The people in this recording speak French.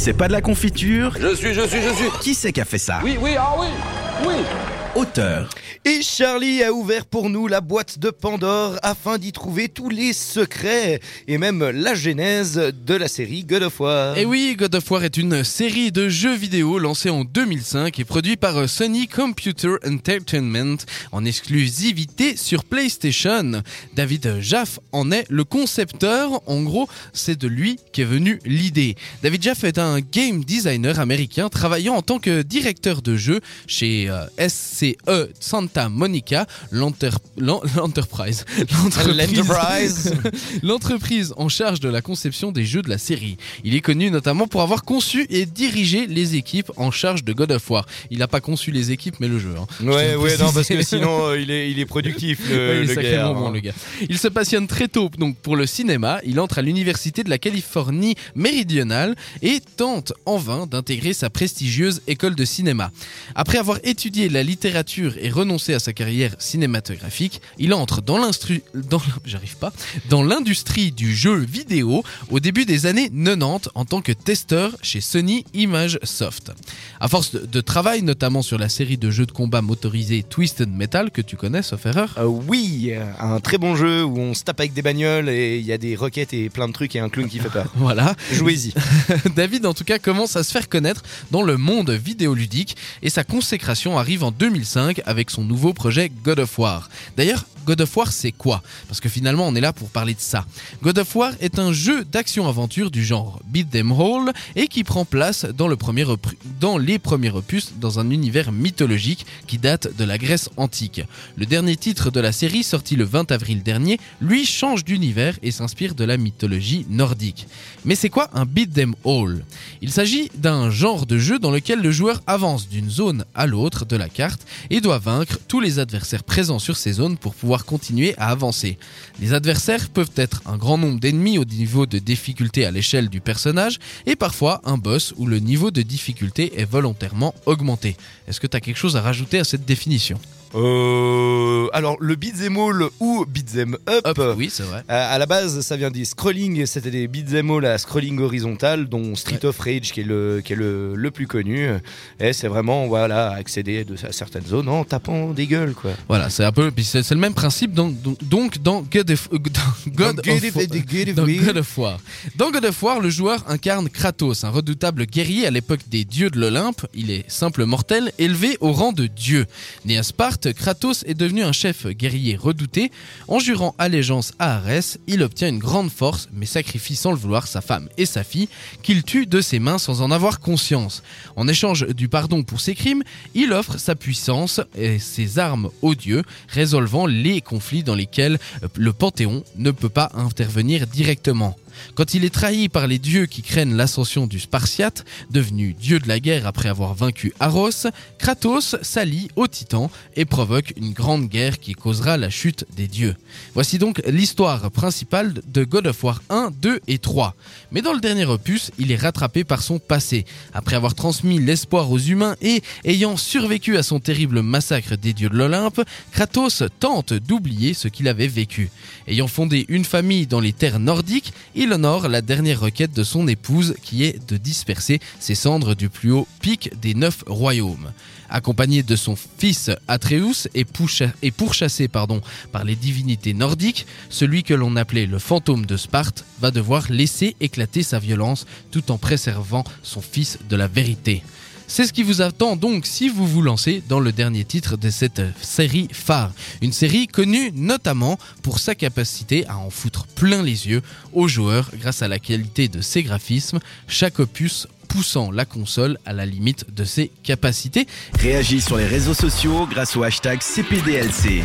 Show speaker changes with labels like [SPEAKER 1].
[SPEAKER 1] C'est pas de la confiture
[SPEAKER 2] Je suis, je suis, je suis.
[SPEAKER 1] Qui c'est qui a fait ça?
[SPEAKER 2] Oui, oui, ah oui, oui.
[SPEAKER 1] Auteur.
[SPEAKER 3] Et Charlie a ouvert pour nous la boîte de Pandore afin d'y trouver tous les secrets et même la genèse de la série God of War.
[SPEAKER 4] Et oui, God of War est une série de jeux vidéo lancée en 2005 et produit par Sony Computer Entertainment en exclusivité sur PlayStation. David Jaff en est le concepteur. En gros, c'est de lui qu'est venue l'idée. David Jaff est un game designer américain travaillant en tant que directeur de jeu chez euh, SCE Santa Monica, l'enter- l'en- l'Enterprise. L'entreprise en charge de la conception des jeux de la série. Il est connu notamment pour avoir conçu et dirigé les équipes en charge de God of War. Il n'a pas conçu les équipes, mais le jeu. hein.
[SPEAKER 3] Ouais, ouais, non, parce que sinon euh, il, est, il est productif, le,
[SPEAKER 4] Ouais, il est
[SPEAKER 3] le
[SPEAKER 4] sacrément
[SPEAKER 3] gars,
[SPEAKER 4] bon,
[SPEAKER 3] hein.
[SPEAKER 4] le gars. Il se passionne très tôt donc pour le cinéma. Il entre à l'université de la Californie méridionale et tente en vain d'intégrer sa prestigieuse école de cinéma. Après avoir étudié la littérature et renoncé à sa carrière cinématographique, il entre dans l'instru, dans, j'arrive pas, dans l'industrie du jeu vidéo au début des années 90 en tant que testeur chez Sony Image Soft. À force de, travail, notamment sur la série de jeux de combat motorisés Twisted Metal que tu connais, sauf erreur.
[SPEAKER 3] Euh, oui, un très bon jeu où on se tape avec des bagnoles et il y a des roquettes et plein de trucs et un clown qui fait peur.
[SPEAKER 4] Voilà.
[SPEAKER 3] Jouez-y.
[SPEAKER 4] David, en tout cas, commence à se faire connaître dans le monde vidéoludique et sa consécration arrive en 2005 avec son nouveau projet God of War. D'ailleurs, God of War, c'est quoi? Parce que finalement, on est là pour parler de ça. God of War est un jeu d'action-aventure du genre Beat Them All et qui prend place dans, les premiers opus dans un univers mythologique qui date de la Grèce antique. Le dernier titre de la série, sorti le 20 avril dernier, lui change d'univers et s'inspire de la mythologie nordique. Mais c'est quoi un Beat Them All? Il s'agit d'un genre de jeu dans lequel le joueur avance d'une zone à l'autre de la carte et doit vaincre tous les adversaires présents sur ces zones pour pouvoir continuer à avancer. Les adversaires peuvent être un grand nombre d'ennemis au niveau de difficulté à l'échelle du personnage et parfois un boss où le niveau de difficulté est volontairement augmenté. Est-ce que tu as quelque chose à rajouter à cette définition?
[SPEAKER 3] Euh, alors, le beat'em all ou beat'em up,
[SPEAKER 4] oui, c'est vrai.
[SPEAKER 3] à la base, ça vient du scrolling. C'était des beat'em all à scrolling horizontal, dont Street of Rage qui est le, qui est le, le plus connu. Et c'est vraiment, voilà, accéder de- à certaines zones en tapant des gueules, quoi.
[SPEAKER 4] Voilà, c'est un peu, c'est le même principe donc, donc, dans God of. God of
[SPEAKER 3] War.
[SPEAKER 4] Dans God of War, le joueur incarne Kratos, un redoutable guerrier à l'époque des dieux de l'Olympe. Il est simple mortel, élevé au rang de dieu. Né à Sparte, Kratos est devenu un chef guerrier redouté. En jurant allégeance à Arès, il obtient une grande force, mais sacrifie sans le vouloir sa femme et sa fille, qu'il tue de ses mains sans en avoir conscience. En échange du pardon pour ses crimes, il offre sa puissance et ses armes aux dieux, résolvant les conflits dans lesquels le Panthéon ne peut pas intervenir directement. Quand il est trahi par les dieux qui craignent l'ascension du Spartiate, devenu dieu de la guerre après avoir vaincu Aros, Kratos s'allie aux titans et provoque une grande guerre qui causera la chute des dieux. Voici donc l'histoire principale de God of War 1, 2 et 3. Mais dans le dernier opus, il est rattrapé par son passé. Après avoir transmis l'espoir aux humains et ayant survécu à son terrible massacre des dieux de l'Olympe, Kratos tente d'oublier ce qu'il avait vécu. Ayant fondé une famille dans les terres nordiques, il honore la dernière requête de son épouse qui est de disperser ses cendres du plus haut pic des neuf royaumes. Accompagné de son fils Atreus et, pourchassé pardon, par les divinités nordiques, celui que l'on appelait le fantôme de Sparte va devoir laisser éclater sa violence tout en préservant son fils de la vérité. C'est ce qui vous attend donc si vous vous lancez dans le dernier titre de cette série phare. Une série connue notamment pour sa capacité à en foutre plein les yeux aux joueurs grâce à la qualité de ses graphismes, chaque opus poussant la console à la limite de ses capacités.
[SPEAKER 1] Réagis sur les réseaux sociaux grâce au hashtag CPDLC.